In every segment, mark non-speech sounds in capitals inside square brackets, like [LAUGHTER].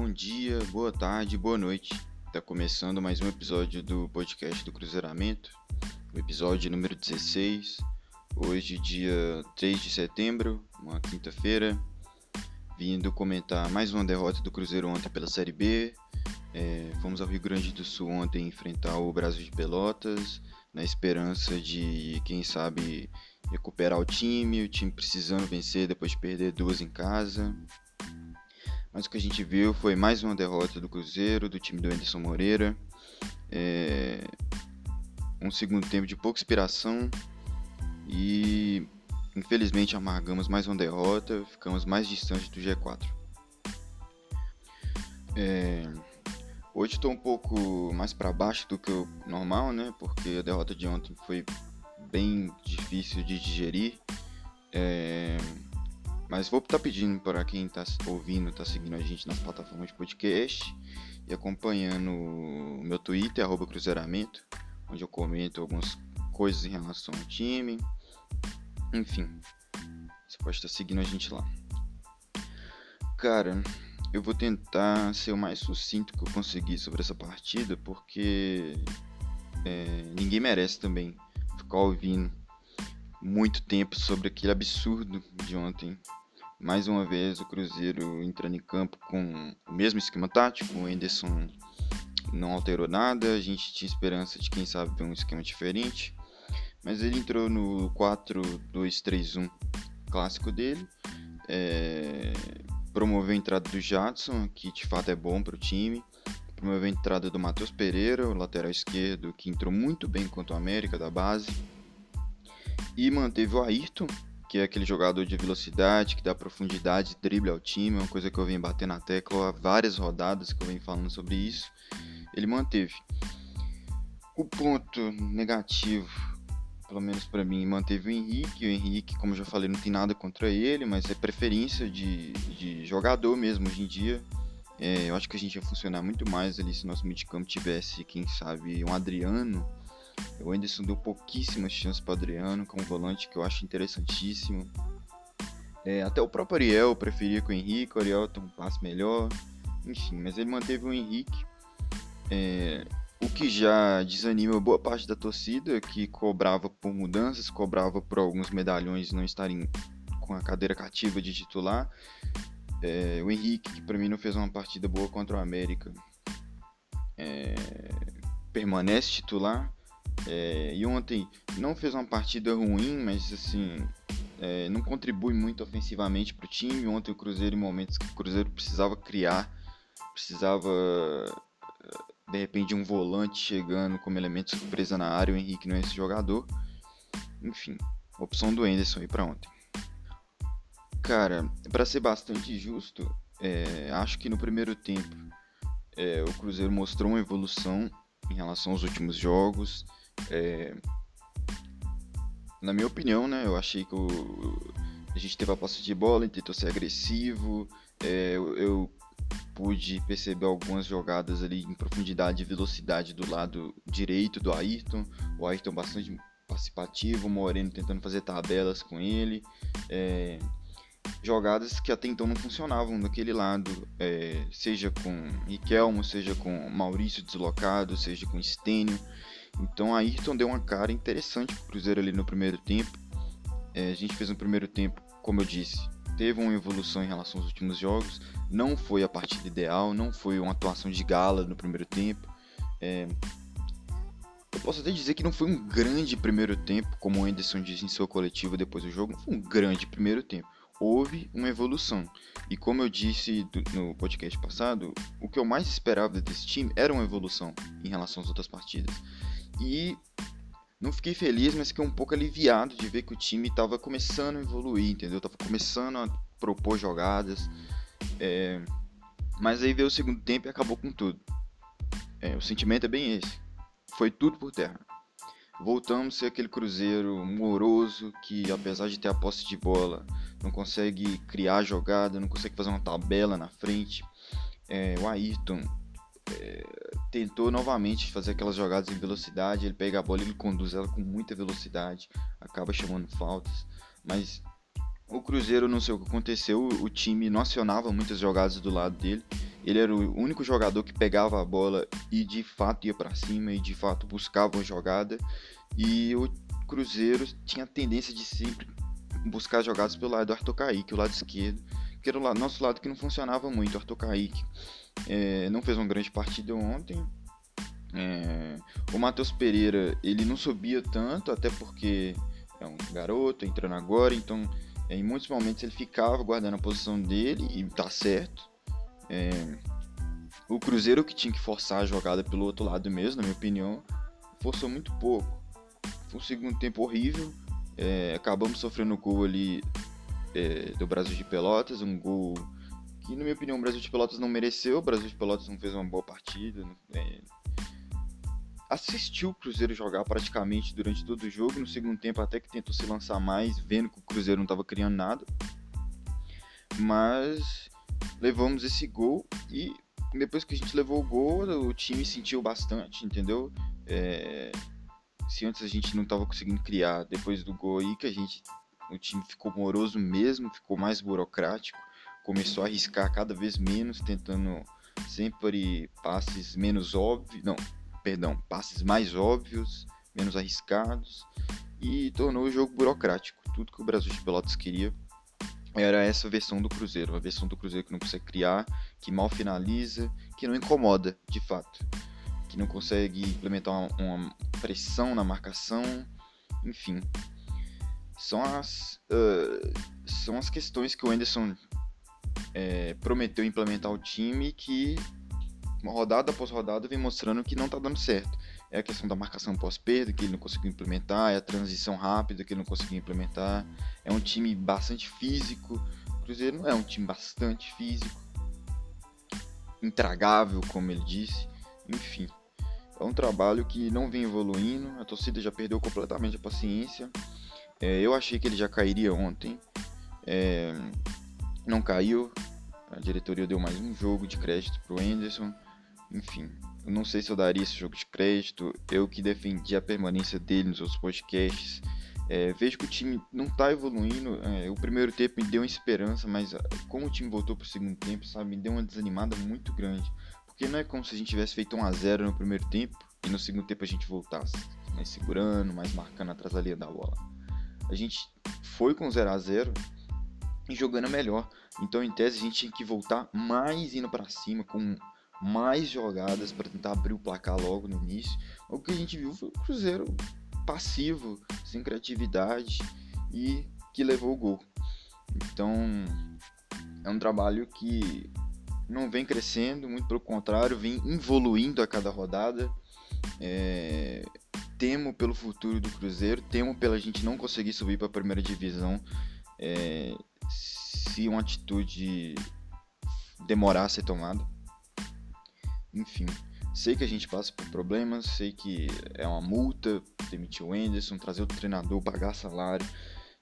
Bom dia, boa tarde, boa noite. Está começando mais um episódio do podcast do Cruzeiramento, o episódio número 16. Hoje, dia 3 de setembro, uma quinta-feira, vindo comentar mais uma derrota do Cruzeiro ontem pela Série B. É, fomos ao Rio Grande do Sul ontem enfrentar o Brasil de Pelotas, na esperança de, quem sabe, recuperar o time, o time precisando vencer depois de perder duas em casa. Mas o que a gente viu foi mais uma derrota do Cruzeiro, do time do Anderson Moreira. É... Um segundo tempo de pouca inspiração e infelizmente amargamos mais uma derrota, ficamos mais distantes do G4. É... Hoje estou um pouco mais para baixo do que o normal, né? Porque a derrota de ontem foi bem difícil de digerir. É... Mas vou estar tá pedindo para quem está ouvindo, está seguindo a gente nas plataformas de podcast e acompanhando o meu Twitter, Cruzeiramento, onde eu comento algumas coisas em relação ao time. Enfim, você pode estar tá seguindo a gente lá. Cara, eu vou tentar ser o mais sucinto que eu conseguir sobre essa partida, porque é, ninguém merece também ficar ouvindo muito tempo sobre aquele absurdo de ontem. Mais uma vez o Cruzeiro entrando em campo com o mesmo esquema tático, o Enderson não alterou nada, a gente tinha esperança de quem sabe ver um esquema diferente, mas ele entrou no 4-2-3-1 clássico dele, é, promoveu a entrada do Jadson, que de fato é bom para o time, promoveu a entrada do Matheus Pereira, o lateral esquerdo, que entrou muito bem contra o América da base, e manteve o Ayrton, que é aquele jogador de velocidade, que dá profundidade, drible ao time, é uma coisa que eu venho batendo na tecla há várias rodadas que eu venho falando sobre isso. Ele manteve. O ponto negativo, pelo menos para mim, manteve o Henrique. O Henrique, como eu já falei, não tem nada contra ele, mas é preferência de, de jogador mesmo hoje em dia. É, eu acho que a gente ia funcionar muito mais ali se nosso midcamp tivesse, quem sabe, um Adriano o Anderson deu pouquíssimas chances para Adriano, como volante que eu acho interessantíssimo. É, até o próprio Ariel preferia com o Henrique, o Ariel tem um passe melhor. Enfim, mas ele manteve o Henrique. É, o que já desanima boa parte da torcida, que cobrava por mudanças, cobrava por alguns medalhões não estarem com a cadeira cativa de titular. É, o Henrique, que para mim não fez uma partida boa contra o América, é, permanece titular. É, e ontem não fez uma partida ruim, mas assim é, não contribui muito ofensivamente para o time. Ontem o Cruzeiro, em momentos que o Cruzeiro precisava criar, precisava de repente um volante chegando como elemento surpresa na área. O Henrique não é esse jogador. Enfim, opção do Enderson aí para ontem. Cara, para ser bastante justo, é, acho que no primeiro tempo é, o Cruzeiro mostrou uma evolução em relação aos últimos jogos. É, na minha opinião, né, eu achei que o, a gente teve a posse de bola, tentou ser agressivo. É, eu, eu, pude perceber algumas jogadas ali em profundidade e velocidade do lado direito do Ayrton. O Ayrton bastante participativo, o Moreno tentando fazer tabelas com ele. É, jogadas que até então não funcionavam daquele lado, é, seja com Riquelmo, seja com Maurício deslocado, seja com Stênio. Então a Ayrton deu uma cara interessante pro Cruzeiro ali no primeiro tempo. É, a gente fez no primeiro tempo, como eu disse, teve uma evolução em relação aos últimos jogos. Não foi a partida ideal, não foi uma atuação de gala no primeiro tempo. É, eu posso até dizer que não foi um grande primeiro tempo, como o Anderson disse em seu coletivo depois do jogo. Não foi um grande primeiro tempo. Houve uma evolução. E como eu disse no podcast passado, o que eu mais esperava desse time era uma evolução em relação às outras partidas. E não fiquei feliz, mas fiquei um pouco aliviado de ver que o time estava começando a evoluir, entendeu? Tava começando a propor jogadas. É... Mas aí veio o segundo tempo e acabou com tudo. É, o sentimento é bem esse. Foi tudo por terra. Voltamos a ser aquele Cruzeiro moroso que, apesar de ter a posse de bola, não consegue criar jogada, não consegue fazer uma tabela na frente. É, o Ayrton é, tentou novamente fazer aquelas jogadas em velocidade. Ele pega a bola, ele conduz ela com muita velocidade, acaba chamando faltas. Mas o Cruzeiro, não sei o que aconteceu, o time não acionava muitas jogadas do lado dele. Ele era o único jogador que pegava a bola e de fato ia para cima e de fato buscava uma jogada. E o Cruzeiro tinha a tendência de sempre buscar jogadas pelo lado do Arthur Kaique, o lado esquerdo, que era o lado, nosso lado que não funcionava muito. Arthur Kaique é, não fez uma grande partida ontem. É, o Matheus Pereira ele não subia tanto, até porque é um garoto entrando agora, então em muitos momentos ele ficava guardando a posição dele e tá certo. É, o Cruzeiro que tinha que forçar a jogada pelo outro lado mesmo, na minha opinião, forçou muito pouco. Foi um segundo tempo horrível. É, acabamos sofrendo o gol ali do Brasil de Pelotas, um gol que, na minha opinião, o Brasil de Pelotas não mereceu. O Brasil de Pelotas não fez uma boa partida. É, assistiu o Cruzeiro jogar praticamente durante todo o jogo. No segundo tempo, até que tentou se lançar mais, vendo que o Cruzeiro não estava criando nada. Mas levamos esse gol e depois que a gente levou o gol, o time sentiu bastante, entendeu? É, se antes a gente não estava conseguindo criar, depois do gol aí que a gente, o time ficou moroso mesmo, ficou mais burocrático, começou a arriscar cada vez menos, tentando sempre passes menos óbvios, não, perdão, passes mais óbvios, menos arriscados e tornou o jogo burocrático. Tudo que o Brasil de Pelotas queria era essa versão do Cruzeiro, uma versão do Cruzeiro que não consegue criar, que mal finaliza, que não incomoda de fato, que não consegue implementar uma, uma pressão na marcação, enfim. São as, uh, são as questões que o Anderson é, prometeu implementar o time que rodada após rodada vem mostrando que não está dando certo. É a questão da marcação pós-perda, que ele não conseguiu implementar, é a transição rápida que ele não conseguiu implementar. É um time bastante físico. O Cruzeiro não é um time bastante físico, intragável, como ele disse. Enfim, é um trabalho que não vem evoluindo. A torcida já perdeu completamente a paciência. É, eu achei que ele já cairia ontem. É, não caiu. A diretoria deu mais um jogo de crédito para o Anderson. Enfim, eu não sei se eu daria esse jogo de crédito. Eu que defendi a permanência dele nos outros podcasts. É, vejo que o time não está evoluindo. É, o primeiro tempo me deu uma esperança, mas ah, como o time voltou para o segundo tempo, sabe, me deu uma desanimada muito grande. Porque não é como se a gente tivesse feito 1 a 0 no primeiro tempo e no segundo tempo a gente voltasse mais segurando, mais marcando atrás da linha da bola. A gente foi com 0 a 0 e jogando melhor. Então, em tese, a gente tinha que voltar mais indo para cima com mais jogadas para tentar abrir o placar logo no início. O que a gente viu foi o Cruzeiro passivo, sem criatividade e que levou o gol. Então é um trabalho que não vem crescendo, muito pelo contrário, vem evoluindo a cada rodada. É... Temo pelo futuro do Cruzeiro, temo pela gente não conseguir subir para a primeira divisão é... se uma atitude demorar a ser tomada. Enfim, sei que a gente passa por problemas, sei que é uma multa demitir o Anderson, trazer outro treinador, pagar salário.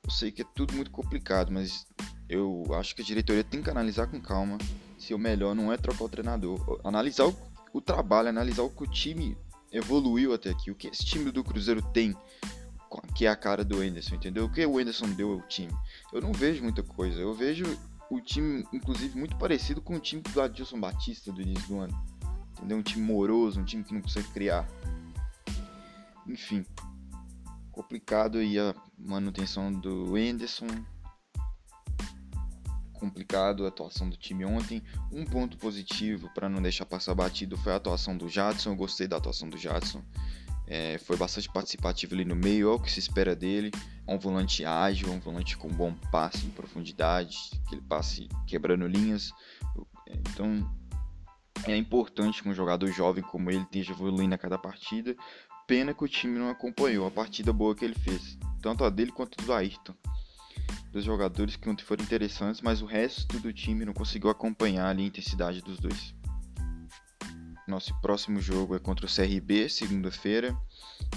Eu sei que é tudo muito complicado, mas eu acho que a diretoria tem que analisar com calma se o melhor não é trocar o treinador. Analisar o, o trabalho, analisar o que o time evoluiu até aqui, o que esse time do Cruzeiro tem, que é a cara do Anderson, entendeu? O que o Anderson deu ao time. Eu não vejo muita coisa, eu vejo o time, inclusive, muito parecido com o time do Adilson Batista do início do ano entendeu? Um time moroso, um time que não consegue criar. Enfim, complicado aí a manutenção do Anderson. Complicado a atuação do time ontem. Um ponto positivo para não deixar passar batido foi a atuação do Jadson. Eu gostei da atuação do Jadson. É, foi bastante participativo ali no meio, é o que se espera dele. É um volante ágil, um volante com bom passe em profundidade, aquele passe quebrando linhas. Então, é importante que um jogador jovem como ele esteja evoluindo a cada partida. Pena que o time não acompanhou a partida boa que ele fez, tanto a dele quanto a do Ayrton. Dos jogadores que foram interessantes, mas o resto do time não conseguiu acompanhar a intensidade dos dois. Nosso próximo jogo é contra o CRB, segunda-feira.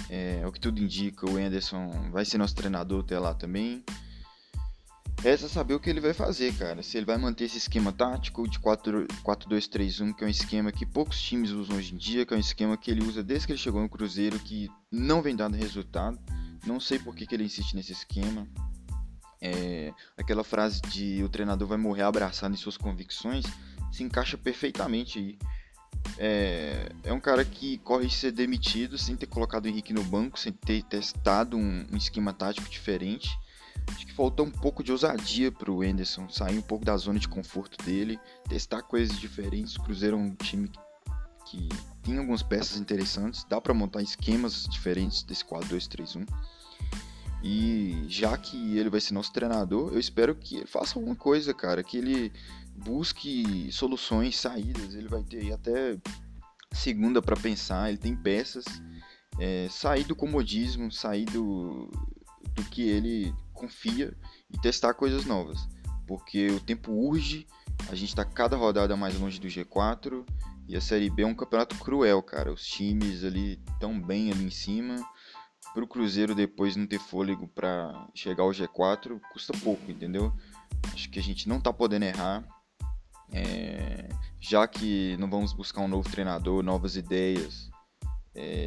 É, o que tudo indica, o Anderson vai ser nosso treinador até lá também. Resta saber o que ele vai fazer, cara. Se ele vai manter esse esquema tático de 4-2-3-1, que é um esquema que poucos times usam hoje em dia, que é um esquema que ele usa desde que ele chegou no Cruzeiro, que não vem dando resultado. Não sei por que, que ele insiste nesse esquema. É, aquela frase de o treinador vai morrer abraçado em suas convicções se encaixa perfeitamente aí. É, é um cara que corre ser demitido sem ter colocado o Henrique no banco, sem ter testado um, um esquema tático diferente. Acho que faltou um pouco de ousadia para o Anderson, sair um pouco da zona de conforto dele, testar coisas diferentes. O Cruzeiro é um time que tem algumas peças interessantes, dá para montar esquemas diferentes desse 4-2-3-1. E já que ele vai ser nosso treinador, eu espero que ele faça alguma coisa, cara, que ele busque soluções, saídas. Ele vai ter até segunda para pensar, ele tem peças. É, sair do comodismo, sair do, do que ele confia e testar coisas novas. Porque o tempo urge, a gente está cada rodada mais longe do G4 e a Série B é um campeonato cruel, cara. Os times ali tão bem ali em cima para o Cruzeiro depois não ter fôlego para chegar ao G4 custa pouco, entendeu? Acho que a gente não está podendo errar. É, já que não vamos buscar um novo treinador, novas ideias, é,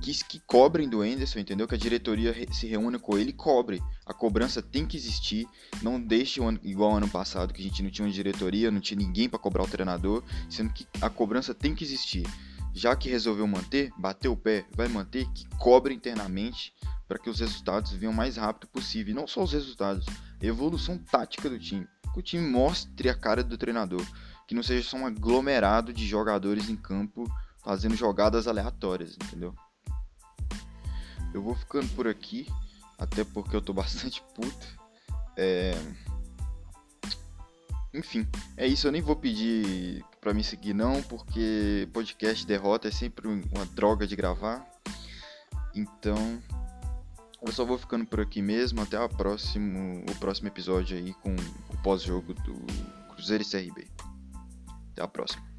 que, que cobrem do Enderson, entendeu? Que a diretoria se reúna com ele e cobre. A cobrança tem que existir. Não deixe ano, igual ano passado, que a gente não tinha uma diretoria, não tinha ninguém para cobrar o treinador, sendo que a cobrança tem que existir já que resolveu manter, bateu o pé, vai manter, que cobre internamente para que os resultados venham o mais rápido possível. E não só os resultados, evolução tática do time. Que o time mostre a cara do treinador. Que não seja só um aglomerado de jogadores em campo fazendo jogadas aleatórias, entendeu? Eu vou ficando por aqui, até porque eu tô [LAUGHS] bastante puto. É... Enfim, é isso. Eu nem vou pedir para me seguir não, porque podcast derrota é sempre uma droga de gravar. Então, eu só vou ficando por aqui mesmo. Até a próximo, o próximo episódio aí com o pós-jogo do Cruzeiro e CRB. Até a próxima.